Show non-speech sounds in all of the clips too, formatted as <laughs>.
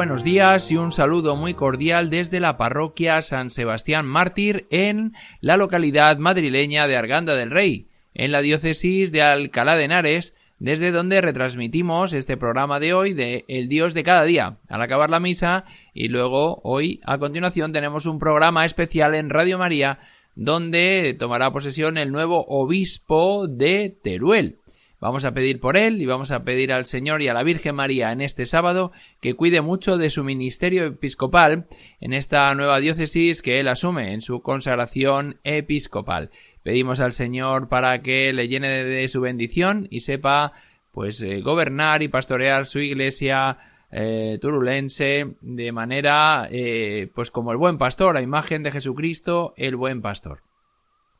Buenos días y un saludo muy cordial desde la parroquia San Sebastián Mártir en la localidad madrileña de Arganda del Rey, en la diócesis de Alcalá de Henares, desde donde retransmitimos este programa de hoy de El Dios de cada día, al acabar la misa y luego hoy a continuación tenemos un programa especial en Radio María donde tomará posesión el nuevo obispo de Teruel. Vamos a pedir por él y vamos a pedir al Señor y a la Virgen María en este sábado que cuide mucho de su ministerio episcopal en esta nueva diócesis que él asume en su consagración episcopal. Pedimos al Señor para que le llene de su bendición y sepa pues eh, gobernar y pastorear su iglesia eh, turulense de manera eh, pues como el buen pastor, a imagen de Jesucristo, el buen pastor.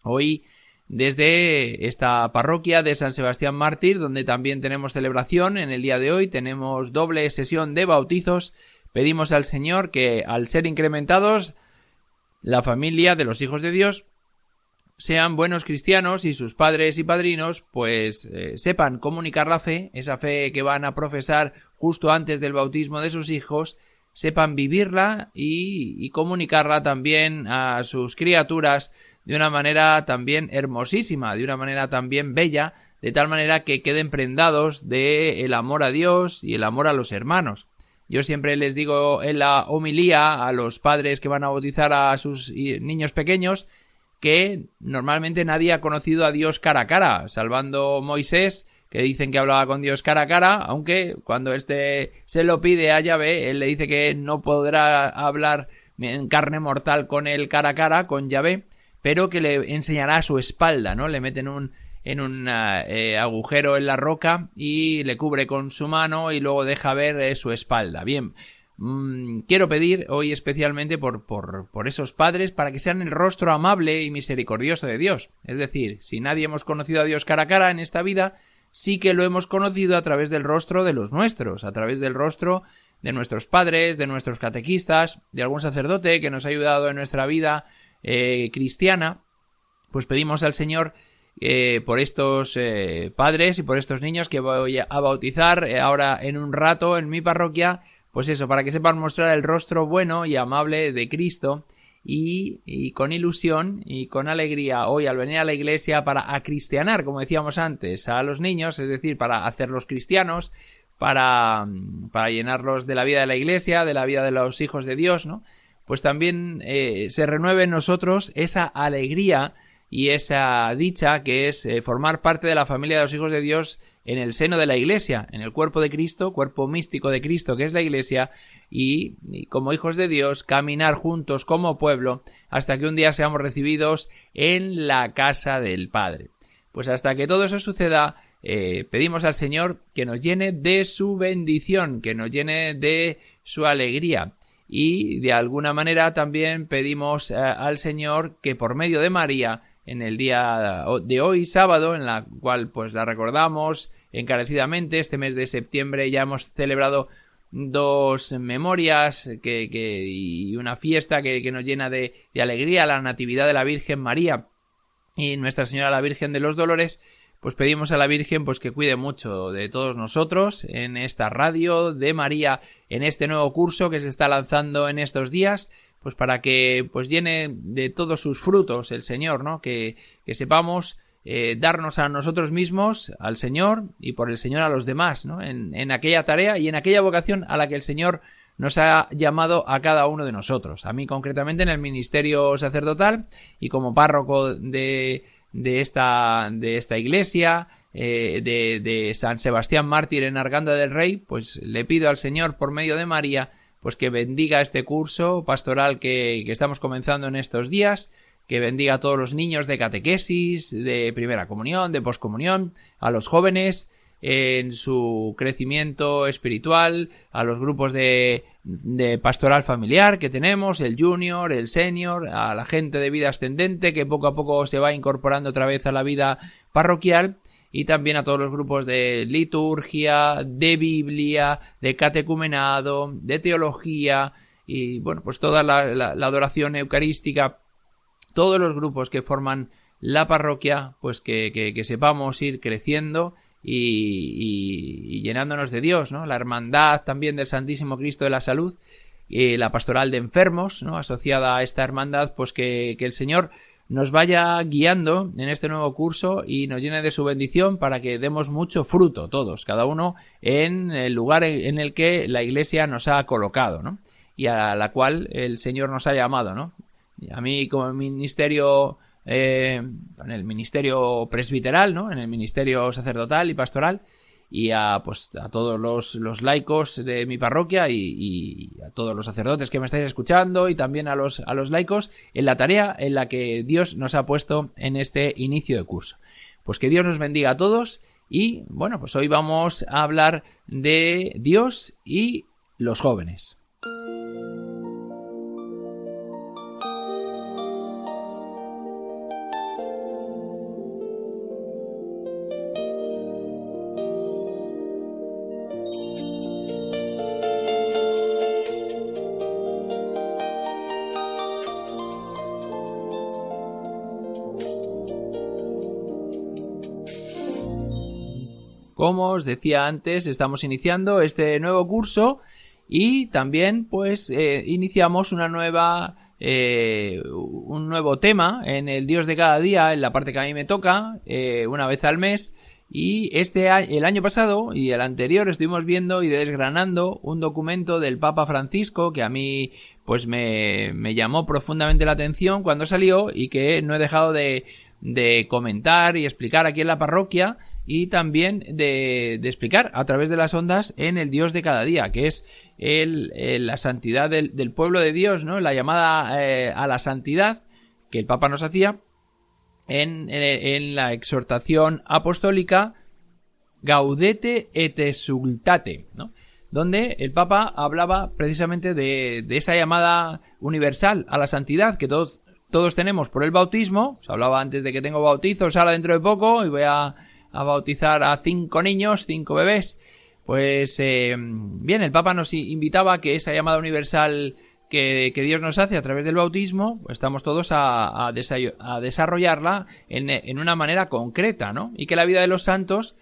Hoy desde esta parroquia de San Sebastián Mártir, donde también tenemos celebración en el día de hoy, tenemos doble sesión de bautizos. Pedimos al Señor que, al ser incrementados, la familia de los hijos de Dios sean buenos cristianos y sus padres y padrinos pues eh, sepan comunicar la fe, esa fe que van a profesar justo antes del bautismo de sus hijos, sepan vivirla y, y comunicarla también a sus criaturas de una manera también hermosísima, de una manera también bella, de tal manera que queden prendados de el amor a Dios y el amor a los hermanos. Yo siempre les digo en la homilía a los padres que van a bautizar a sus niños pequeños que normalmente nadie ha conocido a Dios cara a cara, salvando Moisés, que dicen que hablaba con Dios cara a cara, aunque cuando éste se lo pide a Yahvé, él le dice que no podrá hablar en carne mortal con él cara a cara, con Yahvé, pero que le enseñará a su espalda, ¿no? Le meten un en un eh, agujero en la roca y le cubre con su mano y luego deja ver eh, su espalda. Bien, mm, quiero pedir hoy especialmente por, por, por esos padres para que sean el rostro amable y misericordioso de Dios. Es decir, si nadie hemos conocido a Dios cara a cara en esta vida, sí que lo hemos conocido a través del rostro de los nuestros, a través del rostro de nuestros padres, de nuestros catequistas, de algún sacerdote que nos ha ayudado en nuestra vida eh, cristiana, pues pedimos al Señor eh, por estos eh, padres y por estos niños que voy a bautizar ahora en un rato en mi parroquia, pues eso, para que sepan mostrar el rostro bueno y amable de Cristo y, y, con ilusión y con alegría hoy al venir a la iglesia para acristianar, como decíamos antes, a los niños, es decir, para hacerlos cristianos, para, para llenarlos de la vida de la iglesia, de la vida de los hijos de Dios, ¿no? Pues también eh, se renueve en nosotros esa alegría y esa dicha que es eh, formar parte de la familia de los hijos de Dios en el seno de la Iglesia, en el cuerpo de Cristo, cuerpo místico de Cristo que es la Iglesia, y, como hijos de Dios caminar juntos como pueblo hasta que un día seamos recibidos en la casa del Padre. Pues hasta que todo eso suceda, eh, pedimos al Señor que nos llene de su bendición, que nos llene de su alegría y de alguna manera también pedimos eh, al Señor que por medio de María en el día de hoy sábado en la cual pues la recordamos encarecidamente este mes de septiembre ya hemos celebrado dos memorias que, que y una fiesta que, que nos llena de, de alegría la natividad de la Virgen María y Nuestra Señora la Virgen de los Dolores pues pedimos a la Virgen pues que cuide mucho de todos nosotros en esta radio de María en este nuevo curso que se está lanzando en estos días pues para que pues llene de todos sus frutos el Señor no que, que sepamos eh, darnos a nosotros mismos al Señor y por el Señor a los demás ¿no? en, en aquella tarea y en aquella vocación a la que el Señor nos ha llamado a cada uno de nosotros a mí concretamente en el ministerio sacerdotal y como párroco de de esta, de esta iglesia, eh, de, de, San Sebastián Mártir en Arganda del Rey, pues le pido al Señor por medio de María, pues que bendiga este curso pastoral que, que estamos comenzando en estos días, que bendiga a todos los niños de catequesis, de primera comunión, de poscomunión, a los jóvenes, en su crecimiento espiritual, a los grupos de, de, pastoral familiar que tenemos, el junior, el senior, a la gente de vida ascendente que poco a poco se va incorporando otra vez a la vida parroquial y también a todos los grupos de liturgia, de Biblia, de catecumenado, de teología y bueno, pues toda la, la, adoración eucarística, todos los grupos que forman la parroquia, pues que, que, que sepamos ir creciendo y, llenándonos de Dios, ¿no? La hermandad también del Santísimo Cristo de la Salud, y la pastoral de enfermos, ¿no? Asociada a esta hermandad, pues que, que el Señor nos vaya guiando en este nuevo curso y nos llene de su bendición para que demos mucho fruto todos, cada uno en el lugar en el que la Iglesia nos ha colocado, ¿no? Y a la cual el Señor nos ha llamado, ¿no? A mí como ministerio eh, en el ministerio presbiteral, ¿no? En el ministerio sacerdotal y pastoral y a, pues, a todos los, los laicos de mi parroquia y, y, a todos los sacerdotes que me estáis escuchando y también a los, a los laicos en la tarea en la que Dios nos ha puesto en este inicio de curso. Pues que Dios nos bendiga a todos y bueno, pues hoy vamos a hablar de Dios y los jóvenes. Como os decía antes, estamos iniciando este nuevo curso y también pues eh, iniciamos una nueva eh, un nuevo tema en el Dios de cada día, en la parte que a mí me toca, eh, una vez al mes. Y este el año pasado y el anterior estuvimos viendo y desgranando un documento del Papa Francisco que a mí pues me, me llamó profundamente la atención cuando salió y que no he dejado de, de comentar y explicar aquí en la parroquia y también de, de, explicar a través de las ondas en el Dios de cada día, que es el, la santidad del, pueblo de Dios, ¿no? La llamada eh, a la santidad que el Papa nos hacía en, la exhortación apostólica Gaudete et exultate, ¿no? donde el Papa hablaba precisamente de, de, esa llamada universal a la santidad que todos, todos tenemos por el bautismo. Se hablaba antes de que tengo bautizos ahora dentro de poco y voy a a bautizar a cinco niños, cinco bebés. Pues eh, bien, el Papa nos invitaba a que esa llamada universal que, que, Dios nos hace a través del bautismo, pues estamos todos a, desarrollarla en, en, una manera concreta, ¿no? Y que la vida de los santos,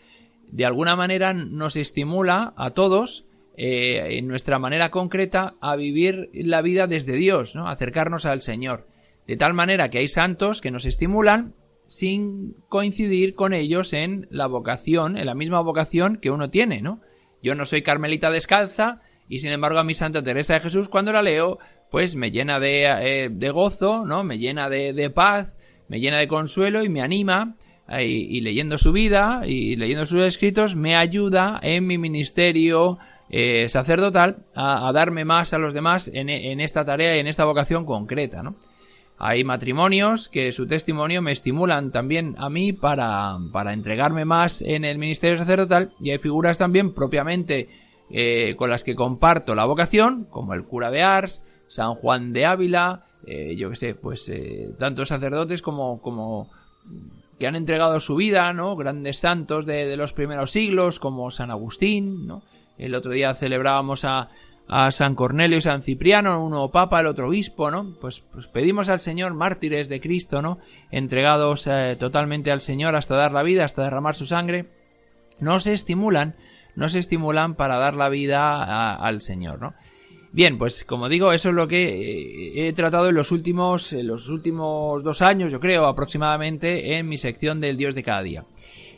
de alguna manera, nos estimula a todos, eh, en nuestra manera concreta, a vivir la vida desde Dios, ¿no? acercarnos al Señor. De tal manera que hay santos que nos estimulan sin coincidir con ellos en la vocación, en la misma vocación que uno tiene, ¿no? Yo no soy carmelita descalza y sin embargo a mi Santa Teresa de Jesús cuando la leo pues me llena de, eh, de gozo, ¿no? Me llena de, de, paz, me llena de consuelo y me anima eh, y, leyendo su vida y leyendo sus escritos me ayuda en mi ministerio eh, sacerdotal a, a, darme más a los demás en, en esta tarea y en esta vocación concreta, ¿no? Hay matrimonios que su testimonio me estimulan también a mí para, para entregarme más en el ministerio sacerdotal y hay figuras también propiamente eh, con las que comparto la vocación, como el cura de Ars, San Juan de Ávila, eh, yo que sé, pues eh, tantos sacerdotes como, como que han entregado su vida, ¿no? Grandes santos de, de los primeros siglos, como San Agustín, ¿no? El otro día celebrábamos a, a San Cornelio y San Cipriano, uno papa, el otro obispo, ¿no? Pues, pues pedimos al Señor mártires de Cristo, ¿no? Entregados eh, totalmente al Señor hasta dar la vida, hasta derramar su sangre, no se estimulan, no se estimulan para dar la vida al Señor, ¿no? Bien, pues como digo, eso es lo que eh, he tratado en los últimos, en los últimos dos años, yo creo, aproximadamente, en mi sección del Dios de cada día.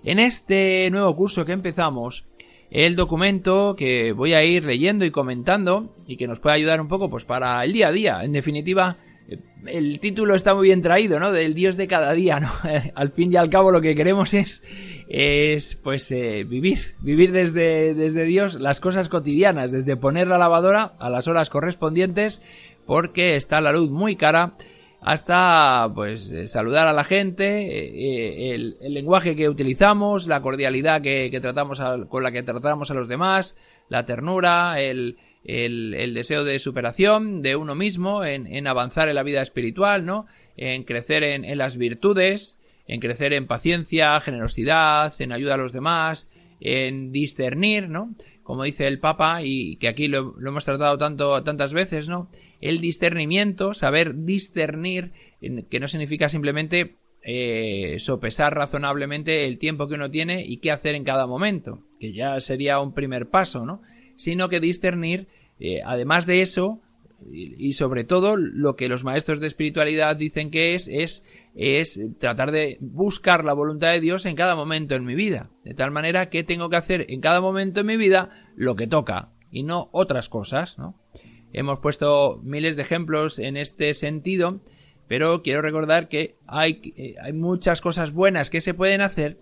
En este nuevo curso que empezamos, el documento que voy a ir leyendo y comentando y que nos puede ayudar un poco pues para el día a día. En definitiva, el título está muy bien traído, ¿no? Del Dios de cada día, ¿no? <laughs> al fin y al cabo lo que queremos es, es pues, eh, vivir, vivir desde, desde Dios las cosas cotidianas, desde poner la lavadora a las horas correspondientes, porque está la luz muy cara, hasta pues eh, saludar a la gente, el, lenguaje que utilizamos, la cordialidad que, tratamos con la que tratamos a los demás, la ternura, el, el, deseo de superación de uno mismo, en, avanzar en la vida espiritual, ¿no? En crecer en, las virtudes, en crecer en paciencia, generosidad, en ayuda a los demás, en discernir, ¿no? Como dice el Papa, y que aquí lo, hemos tratado tanto, tantas veces, ¿no? El discernimiento, saber discernir, que no significa simplemente eh, sopesar razonablemente el tiempo que uno tiene y qué hacer en cada momento, que ya sería un primer paso, ¿no? sino que discernir, eh, además de eso, y, sobre todo lo que los maestros de espiritualidad dicen que es, es, es tratar de buscar la voluntad de Dios en cada momento en mi vida, de tal manera que tengo que hacer en cada momento en mi vida lo que toca y no otras cosas, ¿no? Hemos puesto miles de ejemplos en este sentido, pero quiero recordar que hay, eh, hay muchas cosas buenas que se pueden hacer,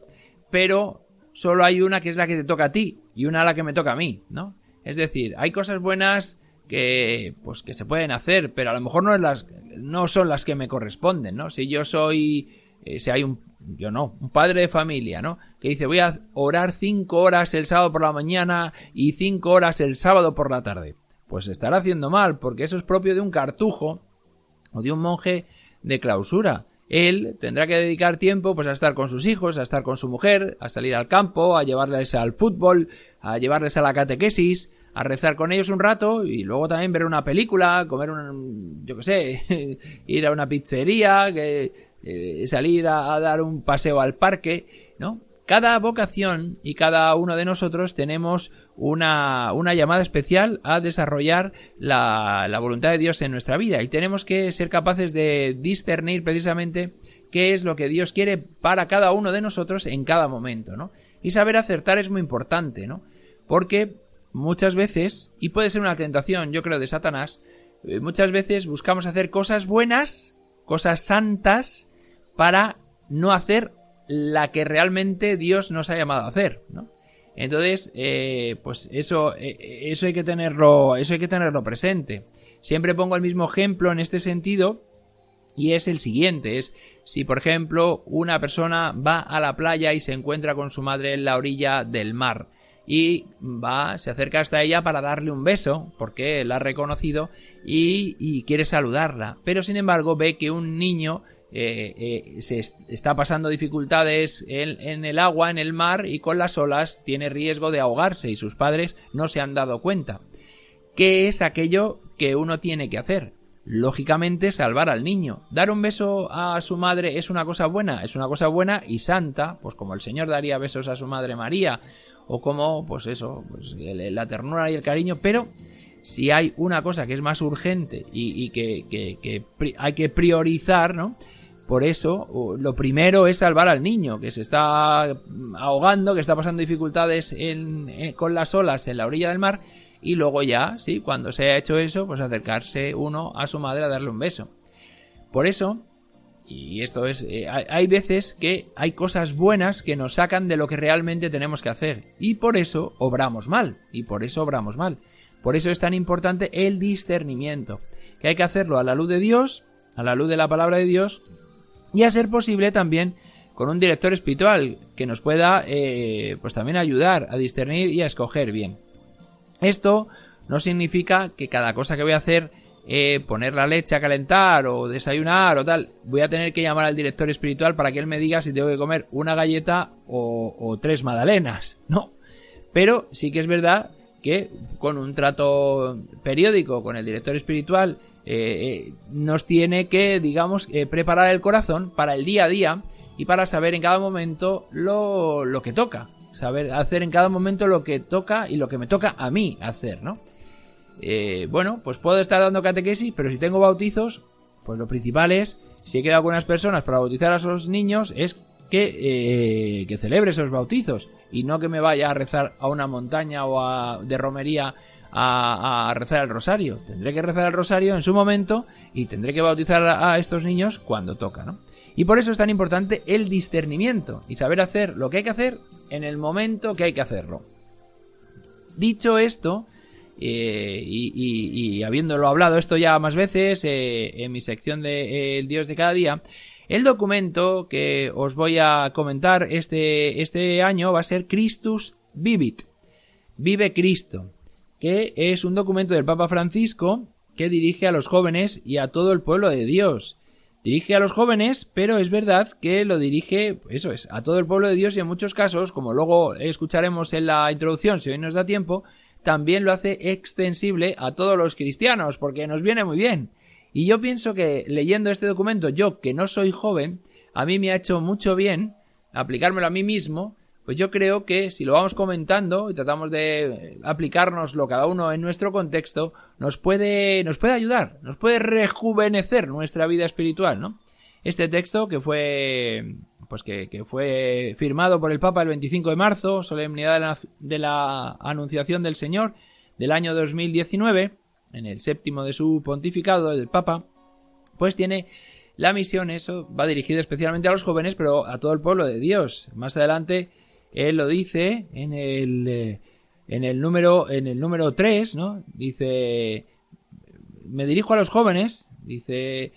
pero solo hay una que es la que te toca a ti y una a la que me toca a mí, ¿no? Es decir, hay cosas buenas que pues que se pueden hacer, pero a lo mejor no es las no son las que me corresponden, ¿no? Si yo soy eh, si hay un yo no, un padre de familia, ¿no? Que dice, voy a orar cinco horas el sábado por la mañana y cinco horas el sábado por la tarde. Pues estará haciendo mal, porque eso es propio de un cartujo o de un monje de clausura. Él tendrá que dedicar tiempo pues a estar con sus hijos, a estar con su mujer, a salir al campo, a llevarles al fútbol, a llevarles a la catequesis, a rezar con ellos un rato y luego también ver una película, comer un, yo qué sé, <laughs> ir a una pizzería, que, eh, salir a, dar un paseo al parque, ¿no? Cada vocación y cada uno de nosotros tenemos una, una llamada especial a desarrollar la, la voluntad de Dios en nuestra vida y tenemos que ser capaces de discernir precisamente qué es lo que Dios quiere para cada uno de nosotros en cada momento, ¿no? Y saber acertar es muy importante, ¿no? Porque muchas veces, y puede ser una tentación, yo creo, de Satanás, eh, muchas veces buscamos hacer cosas buenas, cosas santas, para no hacer la que realmente Dios nos ha llamado a hacer, ¿no? Entonces, eh, pues eso, eh, eso hay que tenerlo, eso hay que tenerlo presente. Siempre pongo el mismo ejemplo en este sentido, y es el siguiente, es si por ejemplo una persona va a la playa y se encuentra con su madre en la orilla del mar y va, se acerca hasta ella para darle un beso, porque la ha reconocido y, quiere saludarla. Pero sin embargo ve que un niño eh, eh, se está pasando dificultades en, en, el agua, en el mar y con las olas tiene riesgo de ahogarse y sus padres no se han dado cuenta. ¿Qué es aquello que uno tiene que hacer? Lógicamente salvar al niño. Dar un beso a su madre es una cosa buena, es una cosa buena y santa, pues como el Señor daría besos a su madre María o como, pues eso, pues la ternura y el cariño, pero si hay una cosa que es más urgente y, que, hay que priorizar, ¿no? Por eso, lo primero es salvar al niño, que se está ahogando, que está pasando dificultades con las olas en la orilla del mar, y luego ya, sí, cuando se ha hecho eso, pues acercarse uno a su madre a darle un beso. Por eso, y esto es, eh, hay veces que hay cosas buenas que nos sacan de lo que realmente tenemos que hacer. Y por eso obramos mal. Y por eso obramos mal. Por eso es tan importante el discernimiento. Que hay que hacerlo a la luz de Dios, a la luz de la palabra de Dios. Y a ser posible también con un director espiritual que nos pueda eh, pues también ayudar a discernir y a escoger bien. Esto no significa que cada cosa que voy a hacer eh, poner la leche a calentar o desayunar o tal, voy a tener que llamar al director espiritual para que él me diga si tengo que comer una galleta o, tres magdalenas. <laughs> No. Pero sí que es verdad que con un trato periódico con el director espiritual eh, eh, nos tiene que, digamos, preparar el corazón para el día a día y para saber en cada momento lo, lo que toca. Saber hacer en cada momento lo que toca y lo que me toca a mí hacer, ¿no? Eh, bueno, pues puedo estar dando catequesis, pero si tengo bautizos, pues lo principal es, si he quedado con unas personas para bautizar a esos niños, es que, eh, celebre esos bautizos y no que me vaya a rezar a una montaña o a, de romería a, rezar el rosario. Tendré que rezar el rosario en su momento y tendré que bautizar a, a estos niños cuando toca, ¿no? Y por eso es tan importante el discernimiento y saber hacer lo que hay que hacer en el momento que hay que hacerlo. Dicho esto, eh, y, habiéndolo hablado esto ya más veces eh, en mi sección de El Dios de cada día, el documento que os voy a comentar este, este año va a ser Christus Vivit, Vive Cristo, que es un documento del Papa Francisco que dirige a los jóvenes y a todo el pueblo de Dios. Dirige a los jóvenes, pero es verdad que lo dirige, eso es, a todo el pueblo de Dios y en muchos casos, como luego escucharemos en la introducción, si hoy nos da tiempo, también lo hace extensible a todos los cristianos, porque nos viene muy bien. Y yo pienso que leyendo este documento, yo que no soy joven, a mí me ha hecho mucho bien aplicármelo a mí mismo pues yo creo que si lo vamos comentando y tratamos de aplicárnoslo cada uno en nuestro contexto, nos puede, nos puede ayudar, nos puede rejuvenecer nuestra vida espiritual, ¿no? Este texto que fue, pues que, fue firmado por el Papa el 25 de marzo, solemnidad de la, de la Anunciación del Señor del año 2019, en el séptimo de su pontificado del Papa, pues tiene la misión, eso, va dirigido especialmente a los jóvenes, pero a todo el pueblo de Dios. Más adelante él lo dice en el, eh, en el número, en el número 3, ¿no? Dice, me dirijo a los jóvenes, dice,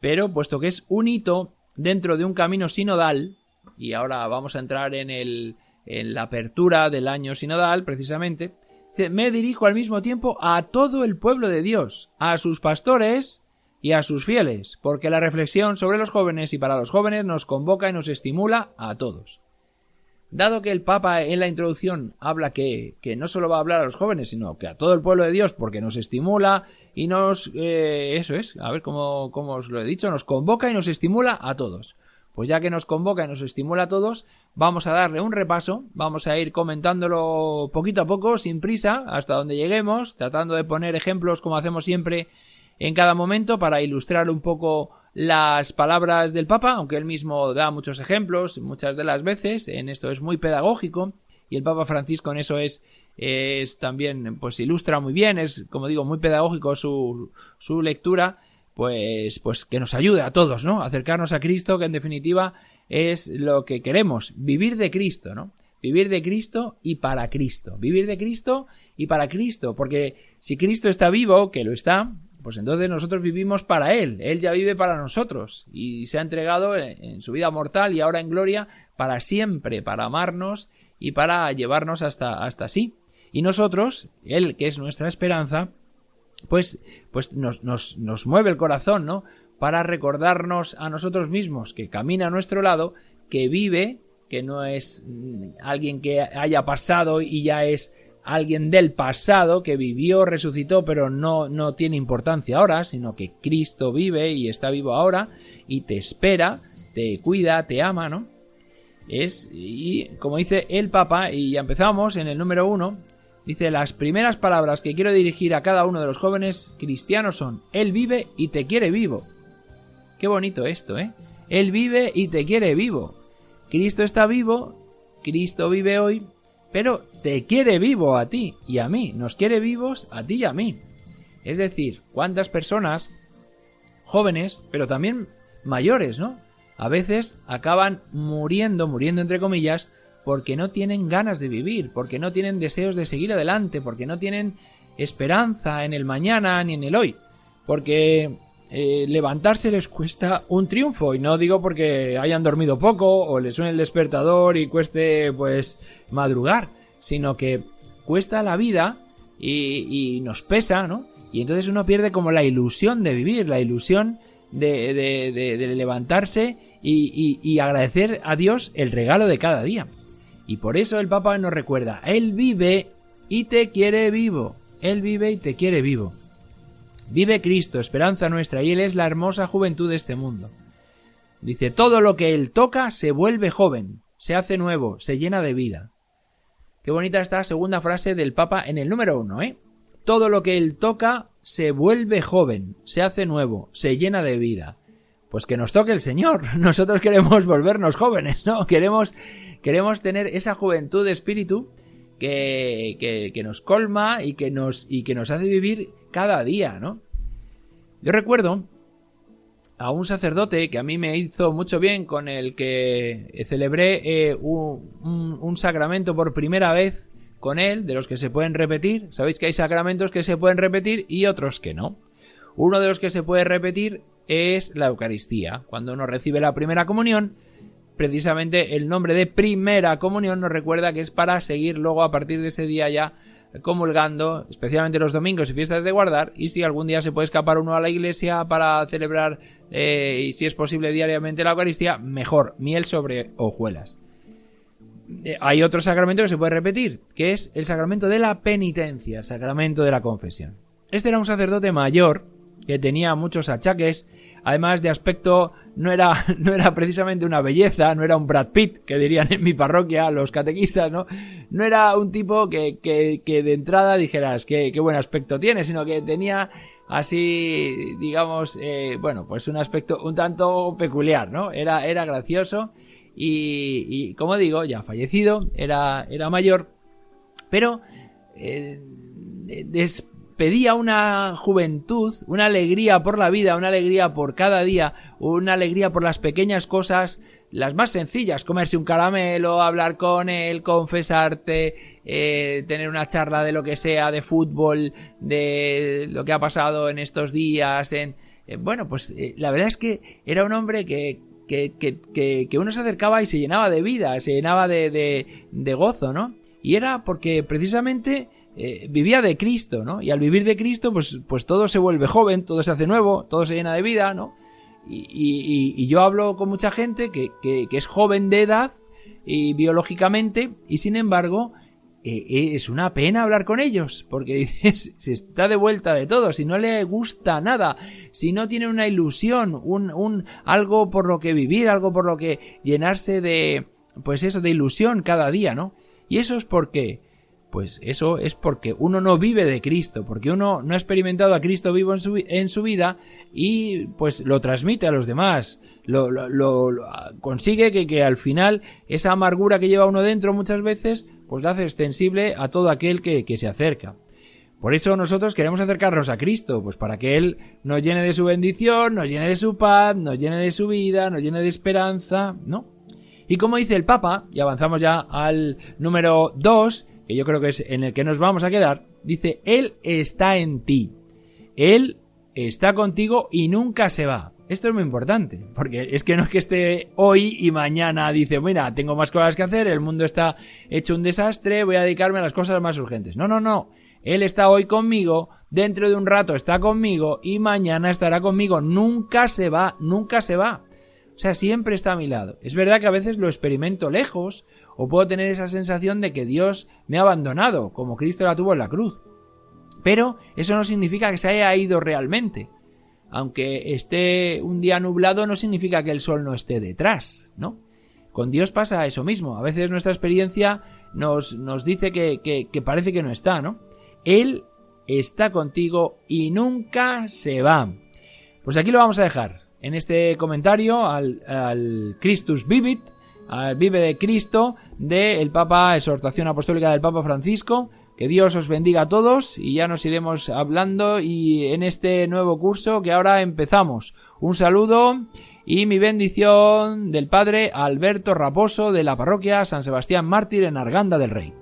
pero puesto que es un hito dentro de un camino sinodal, y ahora vamos a entrar en, el, en la apertura del año sinodal, precisamente, me dirijo al mismo tiempo a todo el pueblo de Dios, a sus pastores y a sus fieles, porque la reflexión sobre los jóvenes y para los jóvenes nos convoca y nos estimula a todos. Dado que el Papa en la introducción habla que, no solo va a hablar a los jóvenes, sino que a todo el pueblo de Dios, porque nos estimula y nos... Eh, eso es, a ver cómo, cómo os lo he dicho, nos convoca y nos estimula a todos. Pues ya que nos convoca y nos estimula a todos, vamos a darle un repaso, vamos a ir comentándolo poquito a poco, sin prisa, hasta donde lleguemos, tratando de poner ejemplos como hacemos siempre en cada momento para ilustrar un poco las palabras del Papa, aunque él mismo da muchos ejemplos muchas de las veces, en esto es muy pedagógico y el Papa Francisco en eso es, es también, pues ilustra muy bien, es como digo, muy pedagógico su, su lectura, pues, pues que nos ayude a todos, ¿no? Acercarnos a Cristo, que en definitiva es lo que queremos, vivir de Cristo, ¿no? Vivir de Cristo y para Cristo. Vivir de Cristo y para Cristo. Porque si Cristo está vivo, que lo está, pues entonces nosotros vivimos para Él, Él ya vive para nosotros y se ha entregado en su vida mortal y ahora en gloria para siempre, para amarnos y para llevarnos hasta, hasta sí. Y nosotros, Él que es nuestra esperanza, pues, pues nos, nos, nos mueve el corazón, ¿no? Para recordarnos a nosotros mismos que camina a nuestro lado, que vive, que no es mm, alguien que haya pasado y ya es alguien del pasado que vivió, resucitó, pero no, no tiene importancia ahora, sino que Cristo vive y está vivo ahora y te espera, te cuida, te ama, ¿no? Es, y como dice el Papa, y ya empezamos en el número uno, dice, las primeras palabras que quiero dirigir a cada uno de los jóvenes cristianos son, Él vive y te quiere vivo. Qué bonito esto, ¿eh? Él vive y te quiere vivo. Cristo está vivo, Cristo vive hoy, pero te quiere vivo a ti y a mí, nos quiere vivos a ti y a mí. Es decir, cuántas personas jóvenes, pero también mayores, ¿no? A veces acaban muriendo, muriendo entre comillas, porque no tienen ganas de vivir, porque no tienen deseos de seguir adelante, porque no tienen esperanza en el mañana ni en el hoy, porque eh, levantarse les cuesta un triunfo y no digo porque hayan dormido poco o les suene el despertador y cueste pues madrugar, sino que cuesta la vida y, nos pesa, ¿no? Y entonces uno pierde como la ilusión de vivir, la ilusión de, de, levantarse y, y, agradecer a Dios el regalo de cada día. Y por eso el Papa nos recuerda, Él vive y te quiere vivo. Él vive y te quiere vivo. Vive Cristo, esperanza nuestra, y Él es la hermosa juventud de este mundo. Dice, todo lo que Él toca se vuelve joven, se hace nuevo, se llena de vida. Qué bonita esta segunda frase del Papa en el número uno, ¿eh? Todo lo que Él toca se vuelve joven, se hace nuevo, se llena de vida. Pues que nos toque el Señor. <laughs> Nosotros queremos volvernos jóvenes, ¿no? Queremos, queremos tener esa juventud de espíritu que, que, nos colma y que nos, y que nos hace vivir cada día, ¿no? Yo recuerdo a un sacerdote que a mí me hizo mucho bien, con el que celebré eh, un, un, sacramento por primera vez con él, de los que se pueden repetir. Sabéis que hay sacramentos que se pueden repetir y otros que no. Uno de los que se puede repetir es la Eucaristía. Cuando uno recibe la primera comunión, precisamente el nombre de primera comunión nos recuerda que es para seguir luego a partir de ese día ya comulgando, especialmente los domingos y fiestas de guardar, y si algún día se puede escapar uno a la iglesia para celebrar, eh, y si es posible diariamente la Eucaristía, mejor, miel sobre hojuelas. Eh, hay otro sacramento que se puede repetir, que es el sacramento de la penitencia, sacramento de la confesión. Este era un sacerdote mayor, que tenía muchos achaques, además de aspecto no era, <laughs> no era precisamente una belleza, no era un Brad Pitt, que dirían en mi parroquia los catequistas, ¿no? No era un tipo que, que, que de entrada dijeras qué, qué buen aspecto tiene, sino que tenía así, digamos, eh, bueno, pues un aspecto un tanto peculiar, ¿no? Era, era gracioso y, y como digo, ya fallecido, era, era mayor, pero eh, pedía una juventud, una alegría por la vida, una alegría por cada día, una alegría por las pequeñas cosas, las más sencillas, comerse un caramelo, hablar con él, confesarte, eh, tener una charla de lo que sea, de fútbol, de lo que ha pasado en estos días, en... Eh, bueno, pues eh, la verdad es que era un hombre que, que, que, que, uno se acercaba y se llenaba de vida, se llenaba de, de, de gozo, ¿no? Y era porque precisamente eh, vivía de Cristo, ¿no? Y al vivir de Cristo, pues, pues todo se vuelve joven, todo se hace nuevo, todo se llena de vida, ¿no? Y, yo hablo con mucha gente que, es joven de edad y biológicamente, y sin embargo, eh, eh, es una pena hablar con ellos, porque <laughs> dices, se está de vuelta de todo, si no le gusta nada, si no tiene una ilusión, un, un algo por lo que vivir, algo por lo que llenarse de, pues eso, de ilusión cada día, ¿no? Y eso es porque pues eso es porque uno no vive de Cristo, porque uno no ha experimentado a Cristo vivo en su, en su vida y pues lo transmite a los demás, lo, lo, consigue que, que, al final esa amargura que lleva uno dentro muchas veces pues la hace extensible a todo aquel que, que se acerca. Por eso nosotros queremos acercarnos a Cristo, pues para que Él nos llene de su bendición, nos llene de su paz, nos llene de su vida, nos llene de esperanza, ¿no? Y como dice el Papa, y avanzamos ya al número 2, que yo creo que es en el que nos vamos a quedar, dice, Él está en ti. Él está contigo y nunca se va. Esto es muy importante, porque es que no es que esté hoy y mañana dice, mira, tengo más cosas que hacer, el mundo está hecho un desastre, voy a dedicarme a las cosas más urgentes. No, no, no. Él está hoy conmigo, dentro de un rato está conmigo y mañana estará conmigo. Nunca se va, nunca se va. Sea, siempre está a mi lado. Es verdad que a veces lo experimento lejos, o puedo tener esa sensación de que Dios me ha abandonado, como Cristo la tuvo en la cruz. Pero eso no significa que se haya ido realmente. Aunque esté un día nublado, no significa que el sol no esté detrás, ¿no? Con Dios pasa eso mismo. A veces nuestra experiencia nos, nos dice que, que, parece que no está, ¿no? Él está contigo y nunca se va. Pues aquí lo vamos a dejar. En este comentario al, al Christus Vivit, Vive de Cristo del Papa, exhortación apostólica del Papa Francisco. Que Dios os bendiga a todos y ya nos iremos hablando y en este nuevo curso que ahora empezamos. Un saludo y mi bendición del Padre Alberto Raposo de la parroquia San Sebastián Mártir en Arganda del Rey.